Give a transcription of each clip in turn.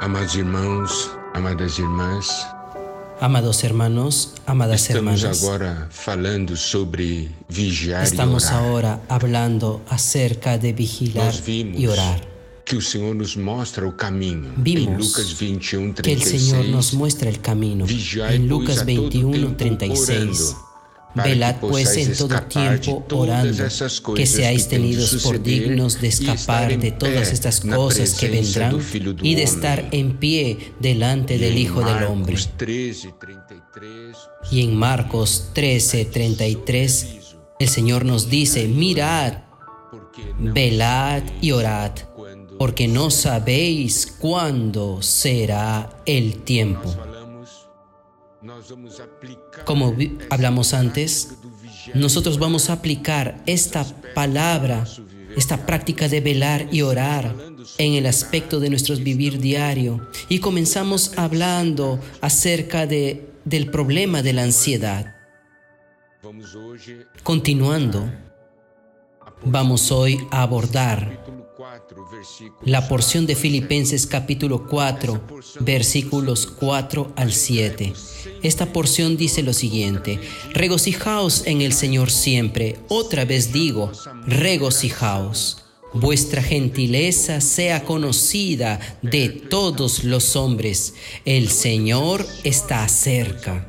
Amados irmãos, amadas irmãs, Amados hermanos, amadas estamos hermanas, agora falando sobre vigiar estamos e orar. ahora hablando acerca de vigilar Nós vimos y orar. que o Senhor nos mostra o caminho. em Vimos Lucas 21, Que el Señor 36. nos muestra el camino. Vigiai, En Lucas a todo 21, tempo 36. orando, Velad pues en todo tiempo orando, que seáis tenidos por dignos de escapar de todas estas cosas que vendrán y de estar en pie delante del Hijo del Hombre. 13, 33, Y en Marcos 13, 33, el Señor nos dice, mirad, velad y orad, porque no sabéis cuándo será el tiempo. Como hablamos antes, nosotros vamos a aplicar esta palabra, esta práctica de velar y orar en el aspecto de nuestro vivir diario. Y comenzamos hablando acerca de, del problema de la ansiedad. Continuando, vamos hoy a abordar capítulo 4, versículo la porción de Filipenses capítulo 4, versículos 4 al 7. Esta porción dice lo siguiente, regocijaos en el Señor siempre, otra vez digo, regocijaos. Vuestra gentileza sea conocida de todos los hombres, el Señor está cerca.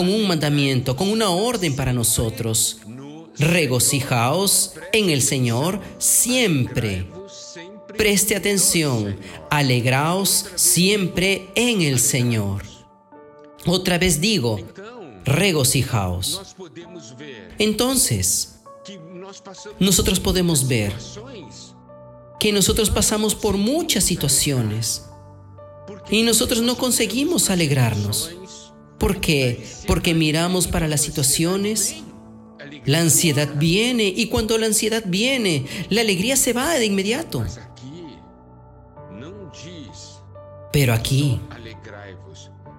con un mandamiento, con una orden para nosotros. Regocijaos en el Señor siempre. Preste atención, alegraos siempre en el Señor. Otra vez digo, regocijaos. Entonces, nosotros podemos ver que nosotros pasamos por muchas situaciones y nosotros no conseguimos alegrarnos. ¿Por qué? Porque miramos para las situaciones, la ansiedad viene y cuando la ansiedad viene, la alegría se va de inmediato. Pero aquí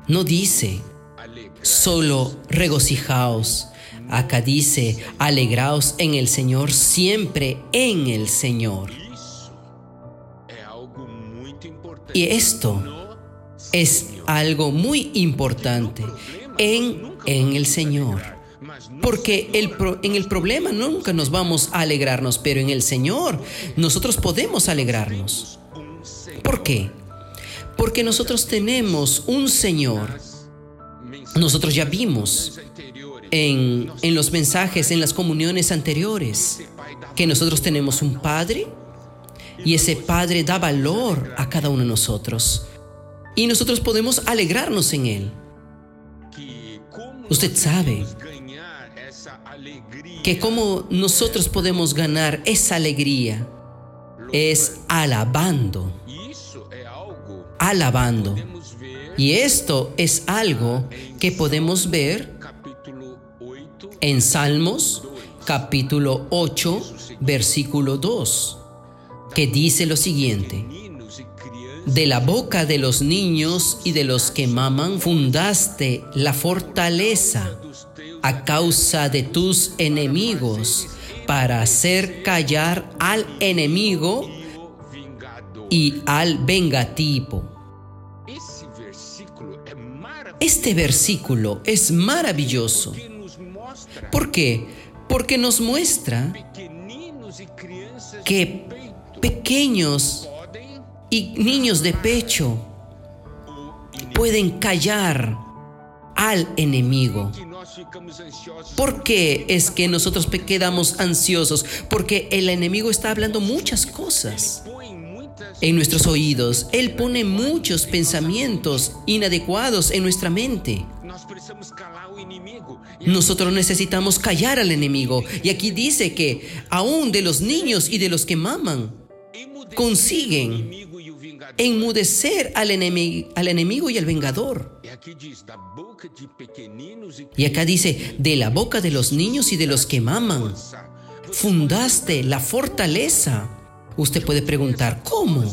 no dice solo regocijaos. Acá dice, alegraos en el Señor, siempre en el Señor. Y esto es algo muy importante en, en el Señor. Porque el pro- en el problema nunca nos vamos a alegrarnos, pero en el Señor nosotros podemos alegrarnos. ¿Por qué? Porque nosotros tenemos un Señor. Nosotros ya vimos en, en los mensajes, en las comuniones anteriores, que nosotros tenemos un Padre y ese Padre da valor a cada uno de nosotros. Y nosotros podemos alegrarnos en Él. Usted sabe que como nosotros podemos ganar esa alegría es alabando, alabando. Y esto es algo que podemos ver capítulo 8 en Salmos capítulo 8 versículo 2, que dice lo siguiente. De la boca de los niños y de los que maman fundaste la fortaleza a causa de tus enemigos para hacer callar al enemigo y al vengativo. Este versículo es maravilloso. ¿Por qué? Porque nos muestra que pequeños y niños de pecho pueden callar al enemigo. ¿Por qué es que nosotros quedamos ansiosos? Porque el enemigo está hablando muchas cosas en nuestros oídos. Él pone muchos pensamientos inadecuados en nuestra mente. Nosotros necesitamos callar al enemigo. Y aquí dice que aún de los niños y de los que maman, consiguen enmudecer al, al enemigo y al vengador. Y acá dice, de la boca de los niños y de los que maman, fundaste la fortaleza. Usted puede preguntar, ¿cómo?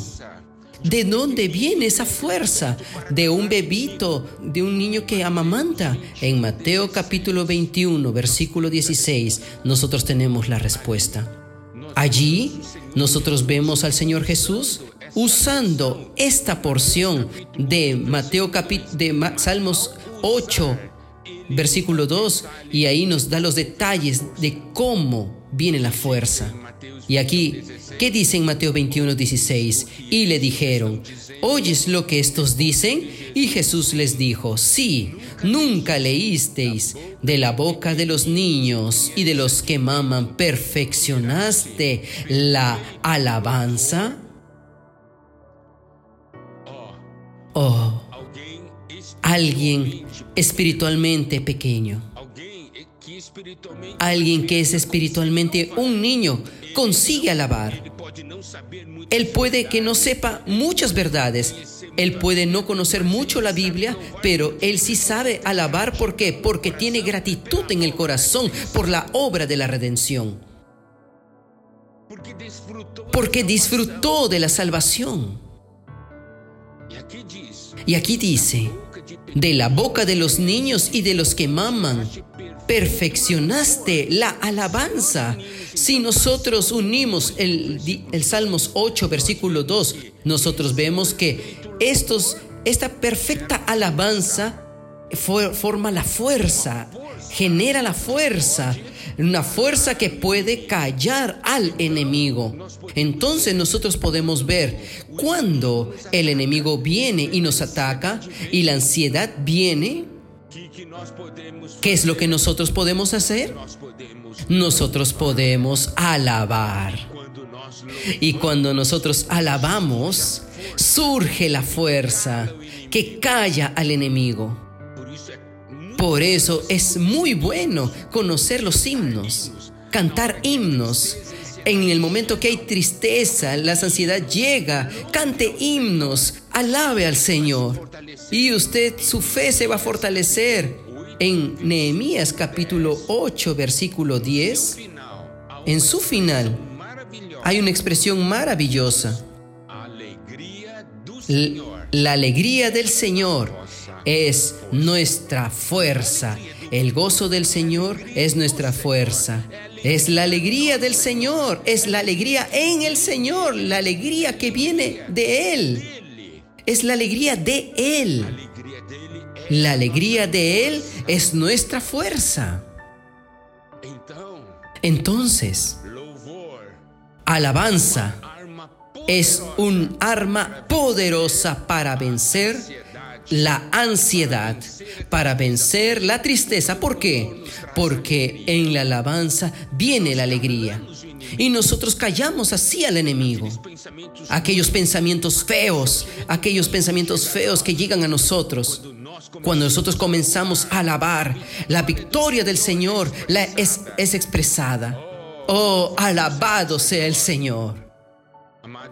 ¿De dónde viene esa fuerza? De un bebito, de un niño que amamanta. En Mateo capítulo 21, versículo 16, nosotros tenemos la respuesta. Allí nosotros vemos al Señor Jesús usando esta porción de Mateo capítulo de Salmos 8 versículo 2 y ahí nos da los detalles de cómo viene la fuerza. Y aquí, ¿qué dice en Mateo 21, 16? Y le dijeron, ¿oyes lo que estos dicen? Y Jesús les dijo, sí, nunca leísteis de la boca de los niños y de los que maman, perfeccionaste la alabanza. Oh, alguien espiritualmente pequeño Alguien que es espiritualmente un niño consigue alabar. Él puede que no sepa muchas verdades. Él puede no conocer mucho la Biblia, pero él sí sabe alabar. ¿Por qué? Porque tiene gratitud en el corazón por la obra de la redención. Porque disfrutó de la salvación. Y aquí dice, de la boca de los niños y de los que maman, perfeccionaste la alabanza. Si nosotros unimos el, el Salmos 8, versículo 2, nosotros vemos que estos, esta perfecta alabanza forma la fuerza, genera la fuerza, una fuerza que puede callar al enemigo. Entonces nosotros podemos ver cuando el enemigo viene y nos ataca y la ansiedad viene, ¿Qué es lo que nosotros podemos hacer? Nosotros podemos alabar. Y cuando nosotros alabamos, surge la fuerza que calla al enemigo. Por eso es muy bueno conocer los himnos, cantar himnos. En el momento que hay tristeza, la ansiedad llega, cante himnos, alabe al Señor. Y usted, su fe se va a fortalecer. En Nehemías capítulo 8, versículo 10, en su final, hay una expresión maravillosa. La alegría del Señor es nuestra fuerza. El gozo del Señor es nuestra fuerza. Es la alegría del Señor, es la alegría en el Señor, la alegría que viene de Él. Es la alegría de Él. La alegría de Él es nuestra fuerza. Entonces, alabanza es un arma poderosa para vencer la ansiedad, para vencer la tristeza. ¿Por qué? Porque en la alabanza viene la alegría. Y nosotros callamos así al enemigo. Aquellos pensamientos feos, aquellos pensamientos feos que llegan a nosotros. Cuando nosotros comenzamos a alabar, la victoria del Señor es expresada. Oh, alabado sea el Señor.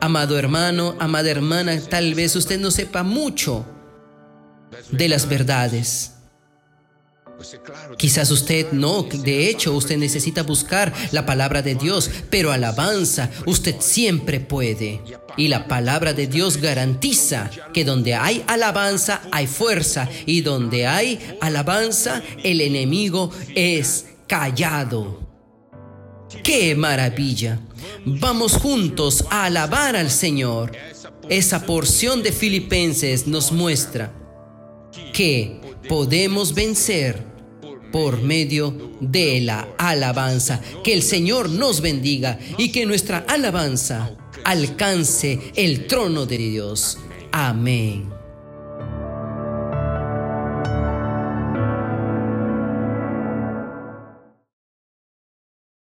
Amado hermano, amada hermana, tal vez usted no sepa mucho de las verdades. Quizás usted no, de hecho usted necesita buscar la palabra de Dios, pero alabanza usted siempre puede. Y la palabra de Dios garantiza que donde hay alabanza hay fuerza y donde hay alabanza el enemigo es callado. ¡Qué maravilla! Vamos juntos a alabar al Señor. Esa porción de Filipenses nos muestra que podemos vencer por medio de la alabanza. Que el Señor nos bendiga y que nuestra alabanza alcance el trono de Dios. Amén.